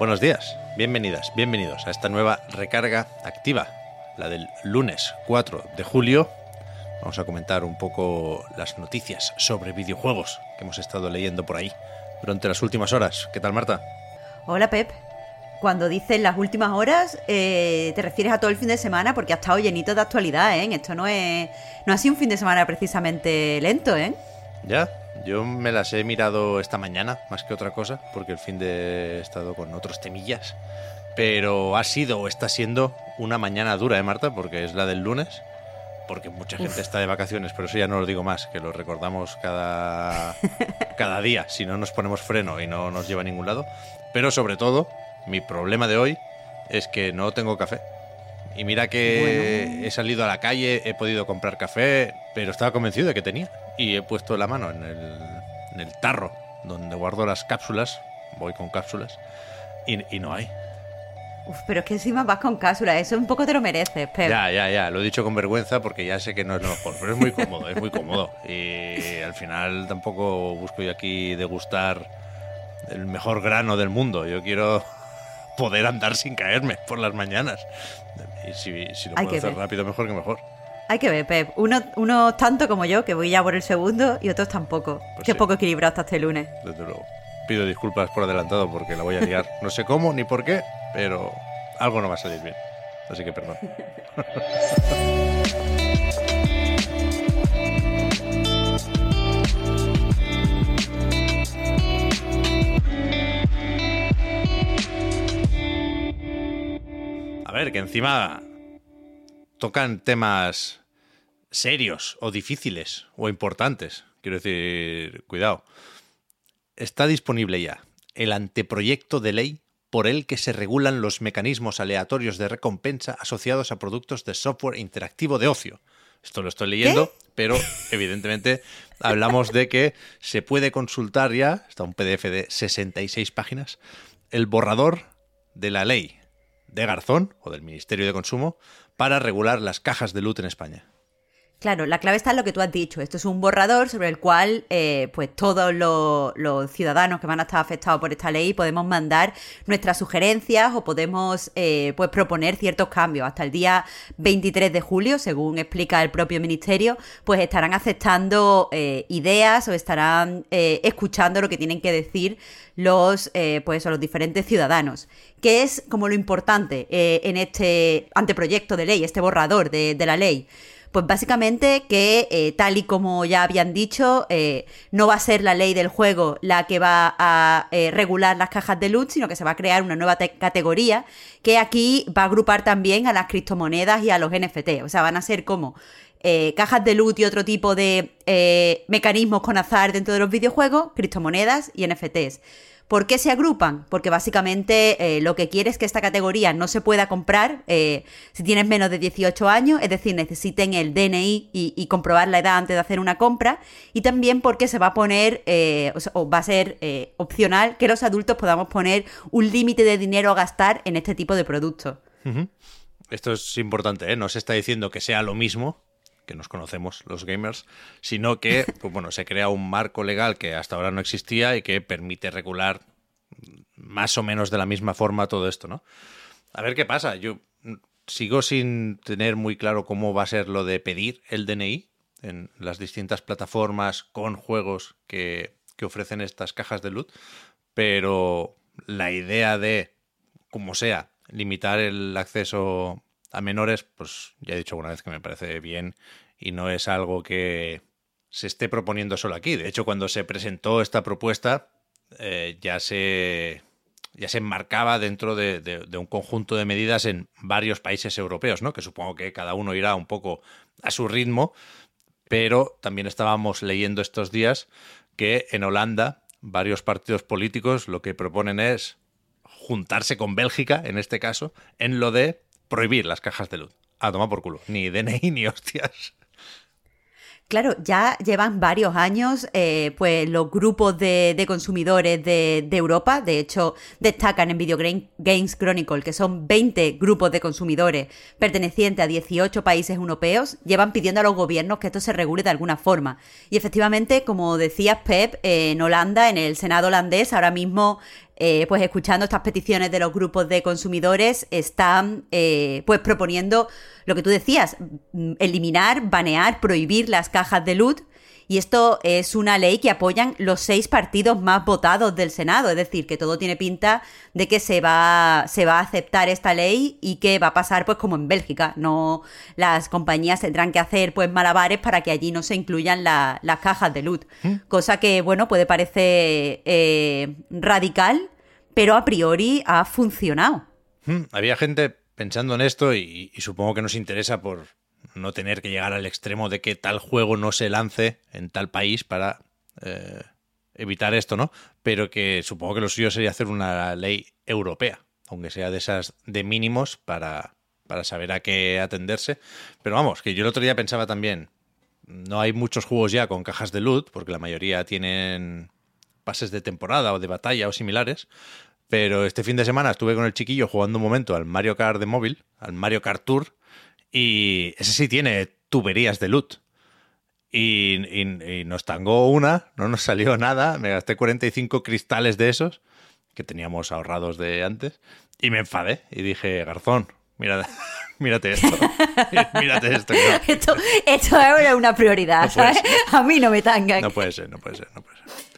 Buenos días, bienvenidas, bienvenidos a esta nueva recarga activa, la del lunes 4 de julio. Vamos a comentar un poco las noticias sobre videojuegos que hemos estado leyendo por ahí durante las últimas horas. ¿Qué tal, Marta? Hola, Pep. Cuando dices las últimas horas, eh, te refieres a todo el fin de semana porque ha estado llenito de actualidad, ¿eh? Esto no es. No ha sido un fin de semana precisamente lento, ¿eh? Ya, yo me las he mirado esta mañana, más que otra cosa, porque el fin de he estado con otros temillas. Pero ha sido o está siendo una mañana dura, ¿eh, Marta? Porque es la del lunes. Porque mucha gente está de vacaciones, pero eso ya no lo digo más, que lo recordamos cada, cada día, si no nos ponemos freno y no nos lleva a ningún lado. Pero sobre todo, mi problema de hoy es que no tengo café. Y mira que he salido a la calle, he podido comprar café, pero estaba convencido de que tenía. Y he puesto la mano en el, en el tarro donde guardo las cápsulas, voy con cápsulas, y, y no hay. Uf, pero es que encima vas con cápsulas, eso un poco te lo mereces. Ya, ya, ya, lo he dicho con vergüenza porque ya sé que no es lo mejor, pero es muy cómodo, es muy cómodo. Y al final tampoco busco yo aquí degustar el mejor grano del mundo. Yo quiero poder andar sin caerme por las mañanas. Y si, si lo Hay puedo que hacer ver. rápido, mejor que mejor. Hay que ver, Pep. Uno, uno tanto como yo, que voy ya por el segundo, y otros tampoco. Pues Qué sí. poco equilibrado hasta este lunes. Desde luego. Pido disculpas por adelantado porque la voy a liar. No sé cómo ni por qué, pero algo no va a salir bien. Así que perdón. ver, que encima tocan temas serios o difíciles o importantes. Quiero decir, cuidado. Está disponible ya el anteproyecto de ley por el que se regulan los mecanismos aleatorios de recompensa asociados a productos de software interactivo de ocio. Esto lo estoy leyendo, pero evidentemente hablamos de que se puede consultar ya, está un PDF de 66 páginas, el borrador de la ley de Garzón o del Ministerio de Consumo para regular las cajas de loot en España. Claro, la clave está en lo que tú has dicho. Esto es un borrador sobre el cual, eh, pues todos los, ciudadanos que van a estar afectados por esta ley podemos mandar nuestras sugerencias o podemos, eh, pues proponer ciertos cambios. Hasta el día 23 de julio, según explica el propio ministerio, pues estarán aceptando eh, ideas o estarán eh, escuchando lo que tienen que decir los, pues, o los diferentes ciudadanos. ¿Qué es como lo importante en este anteproyecto de ley, este borrador de la ley? Pues básicamente que, eh, tal y como ya habían dicho, eh, no va a ser la ley del juego la que va a eh, regular las cajas de loot, sino que se va a crear una nueva te- categoría que aquí va a agrupar también a las criptomonedas y a los NFT. O sea, van a ser como cajas de loot y otro tipo de mecanismos con azar dentro de los videojuegos, criptomonedas y NFTs. ¿Por qué se agrupan? Porque básicamente eh, lo que quiere es que esta categoría no se pueda comprar eh, si tienes menos de 18 años, es decir, necesiten el DNI y, comprobar la edad antes de hacer una compra, y también porque se va a poner, eh, o, va a ser opcional que los adultos podamos poner un límite de dinero a gastar en este tipo de productos. Esto es importante, ¿eh? No se está diciendo que sea lo mismo, que nos conocemos los gamers, sino que pues bueno, se crea un marco legal que hasta ahora no existía y que permite regular más o menos de la misma forma todo esto, ¿no? A ver qué pasa. Yo sigo sin tener muy claro cómo va a ser lo de pedir el DNI en las distintas plataformas con juegos que, que ofrecen estas cajas de loot, pero la idea de, como sea, limitar el acceso a menores, pues ya he dicho alguna vez que me parece bien y no es algo que se esté proponiendo solo aquí. De hecho, cuando se presentó esta propuesta, eh, ya se ya se enmarcaba dentro de, un conjunto de medidas en varios países europeos, ¿no? Que supongo que cada uno irá un poco a su ritmo. Pero también estábamos leyendo estos días que en Holanda varios partidos políticos lo que proponen es juntarse con Bélgica, en este caso, en lo de prohibir las cajas de luz. A tomar por culo. Ni DNI ni hostias. Claro, ya llevan varios años eh, pues los grupos de, consumidores de, Europa, de hecho destacan en Video Games Chronicle que son 20 grupos de consumidores pertenecientes a 18 países europeos, llevan pidiendo a los gobiernos que esto se regule de alguna forma. Y efectivamente, como decías Pep, en Holanda, en el Senado holandés, ahora mismo eh, pues escuchando estas peticiones de los grupos de consumidores, están eh, pues proponiendo lo que tú decías, mm, eliminar, banear, prohibir las cajas de luz. Y esto es una ley que apoyan los seis partidos más votados del Senado. Es decir, que todo tiene pinta de que se va, se va a aceptar esta ley y que va a pasar pues como en Bélgica. No las compañías tendrán que hacer pues malabares para que allí no se incluyan las cajas de luz. ¿Mm? Cosa que, bueno, puede parecer eh, radical, pero a priori ha funcionado. Hmm, había gente pensando en esto y, supongo que nos interesa por no tener que llegar al extremo de que tal juego no se lance en tal país para eh, evitar esto, ¿no? Pero que supongo que lo suyo sería hacer una ley europea, aunque sea de esas de mínimos para, para saber a qué atenderse. Pero vamos, que yo el otro día pensaba también, no hay muchos juegos ya con cajas de loot, porque la mayoría tienen pases de temporada o de batalla o similares. Pero este fin de semana estuve con el chiquillo jugando un momento al Mario Kart de móvil, al Mario Kart Tour, y ese sí tiene tuberías de loot. Y, nos tangó una, no nos salió nada, me gasté 45 cristales de esos, que teníamos ahorrados de antes, y me enfadé y dije, Garzón, mira, mírate esto, mírate esto. esto. Esto es una prioridad, ¿sabes? A mí no me tangan. No puede ser, no puede ser, no puede ser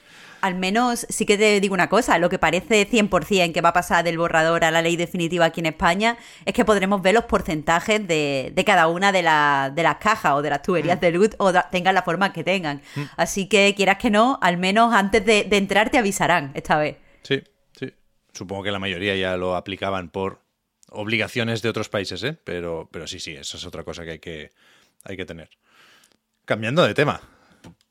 al menos sí que te digo una cosa, lo que parece 100% que va a pasar del borrador a la ley definitiva aquí en España es que podremos ver los porcentajes de, cada una de, de, las cajas o de las tuberías mm. de luz o tengan la forma que tengan. Mm. Así que quieras que no, al menos antes de, entrar te avisarán esta vez. Sí, sí. Supongo que la mayoría ya lo aplicaban por obligaciones de otros países, ¿eh? Pero, pero sí, sí, eso es otra cosa que hay que, hay que tener. Cambiando de tema,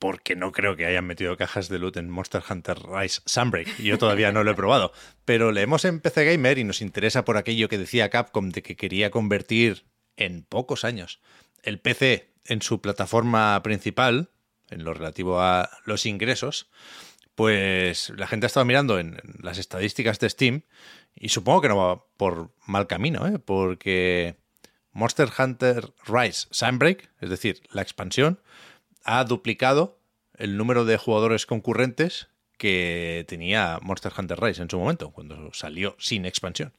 porque no creo que hayan metido cajas de loot en Monster Hunter Rise Sunbreak. Yo todavía no lo he probado. Pero leemos en PC Gamer y nos interesa por aquello que decía Capcom de que quería convertir en pocos años el PC en su plataforma principal, en lo relativo a los ingresos. Pues la gente ha estado mirando en, las estadísticas de Steam y supongo que no va por mal camino, ¿eh? porque Monster Hunter Rise Sunbreak, es decir, la expansión, ha duplicado el número de jugadores concurrentes que tenía Monster Hunter Rise en su momento, cuando salió sin expansión.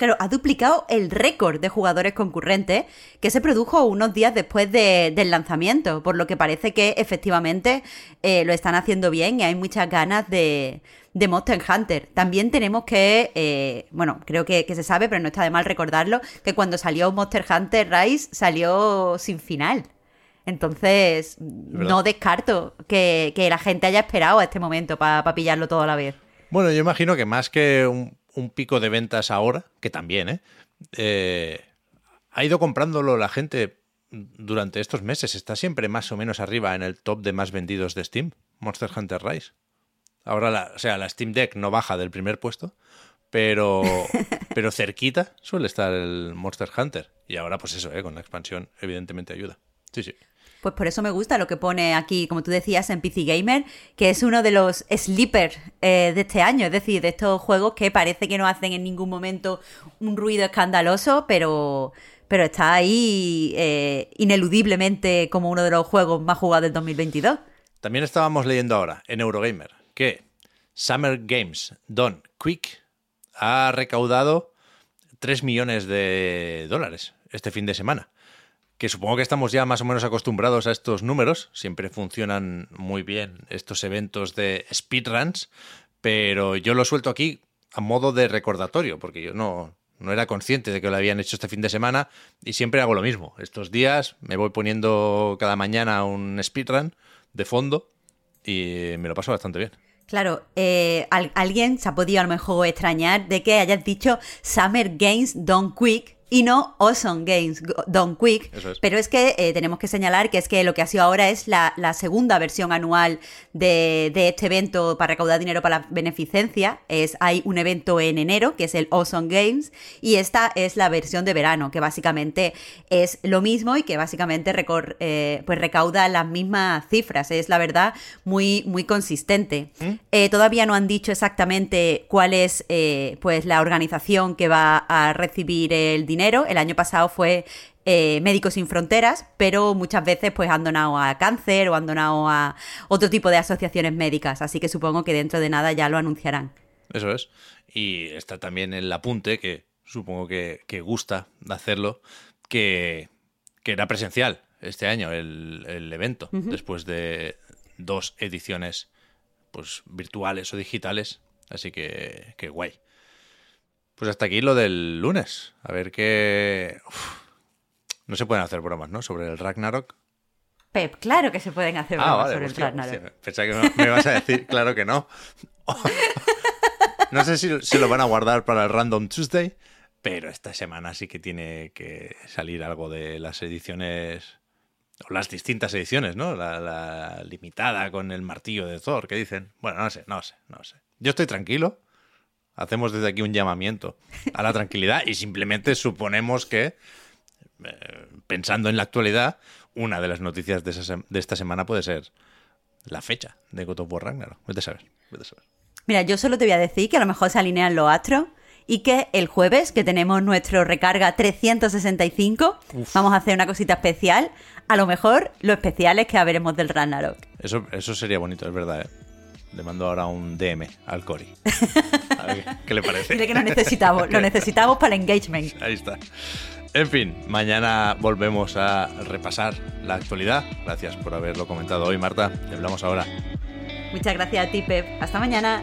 Claro, ha duplicado el récord de jugadores concurrentes que se produjo unos días después del lanzamiento, por lo que parece que efectivamente eh, lo están haciendo bien y hay muchas ganas de, Monster Hunter. También tenemos que, eh, bueno, creo que, que, se sabe, pero no está de mal recordarlo, que cuando salió Monster Hunter Rise salió sin final. Entonces, no descarto que, la gente haya esperado a este momento para pillarlo todo a la vez. Bueno, yo imagino que más que un, pico de ventas ahora, que también, ¿eh? ¿eh? Ha ido comprándolo la gente durante estos meses. Está siempre más o menos arriba en el top de más vendidos de Steam, Monster Hunter Rise. Ahora, la, o sea, la Steam Deck no baja del primer puesto, pero, pero cerquita suele estar el Monster Hunter. Y ahora, pues eso, ¿eh? con la expansión, evidentemente ayuda. Sí, sí. Pues por eso me gusta lo que pone aquí, como tú decías, en PC Gamer, que es uno de los sleepers eh, de este año, es decir, de estos juegos que parece que no hacen en ningún momento un ruido escandaloso, pero, pero está ahí eh, ineludiblemente como uno de los juegos más jugados del 2022. También estábamos leyendo ahora en Eurogamer que Summer Games Done Quick ha recaudado 3 millones de dólares este fin de semana que supongo que estamos ya más o menos acostumbrados a estos números, siempre funcionan muy bien estos eventos de speedruns, pero yo lo suelto aquí a modo de recordatorio, porque yo no, no era consciente de que lo habían hecho este fin de semana y siempre hago lo mismo. Estos días me voy poniendo cada mañana un speedrun de fondo y me lo paso bastante bien. Claro, eh, alguien se ha podido a lo mejor extrañar de que hayas dicho Summer Games Don't Quick, y no Awesome Games Done Quick. Es. Pero es que eh, tenemos que señalar que es que lo que ha sido ahora es la, la segunda versión anual de, de este evento para recaudar dinero para la beneficencia. Es, hay un evento en enero, que es el Awesome Games, y esta es la versión de verano, que básicamente es lo mismo y que básicamente recor- eh, pues recauda las mismas cifras. Es la verdad muy, muy consistente. Eh, todavía no han dicho exactamente cuál es pues la organización que va a recibir el dinero. El año pasado fue eh, Médicos Sin Fronteras, pero muchas veces pues han donado a cáncer o han donado a otro tipo de asociaciones médicas. Así que supongo que dentro de nada ya lo anunciarán. Eso es. Y está también el apunte, que supongo que, que gusta de hacerlo, que, que era presencial este año el, el evento, después de dos ediciones pues virtuales o digitales. Así que, que guay. Pues hasta aquí lo del lunes. A ver qué... Uf. No se pueden hacer bromas, ¿no? Sobre el Ragnarok. Pep, claro que se pueden hacer Ah, bromas vale. sobre hostia, el Ragnarok. hostia, Pensaba que me, me ibas a decir, claro que no. No sé si se lo van a guardar para el Random Tuesday, pero esta semana sí que tiene que salir algo de las ediciones, o las distintas ediciones, ¿no? La, la limitada con el martillo de Thor, que dicen. Bueno, no sé, no sé, no sé. Yo estoy tranquilo. Hacemos desde aquí un llamamiento a la tranquilidad y simplemente suponemos que, eh, pensando en la actualidad, una de las noticias de, esa de esta semana puede ser la fecha de God of War Ragnarok. Vete a saber, vete a saber. Mira, yo solo te voy a decir que a lo mejor se alinean los astros y que el jueves, que tenemos nuestro recarga 365, vamos a hacer una cosita especial. A lo mejor lo especial es que veremos del Ragnarok. Eso, eso sería bonito, es verdad, ¿eh? Le mando ahora un DM al Cori. A ver qué, le parece. Dile que lo necesitamos, lo necesitamos para el engagement. Ahí está. En fin, mañana volvemos a repasar la actualidad. Gracias por haberlo comentado hoy, Marta. Te hablamos ahora. Muchas gracias a ti, Pep. Hasta mañana.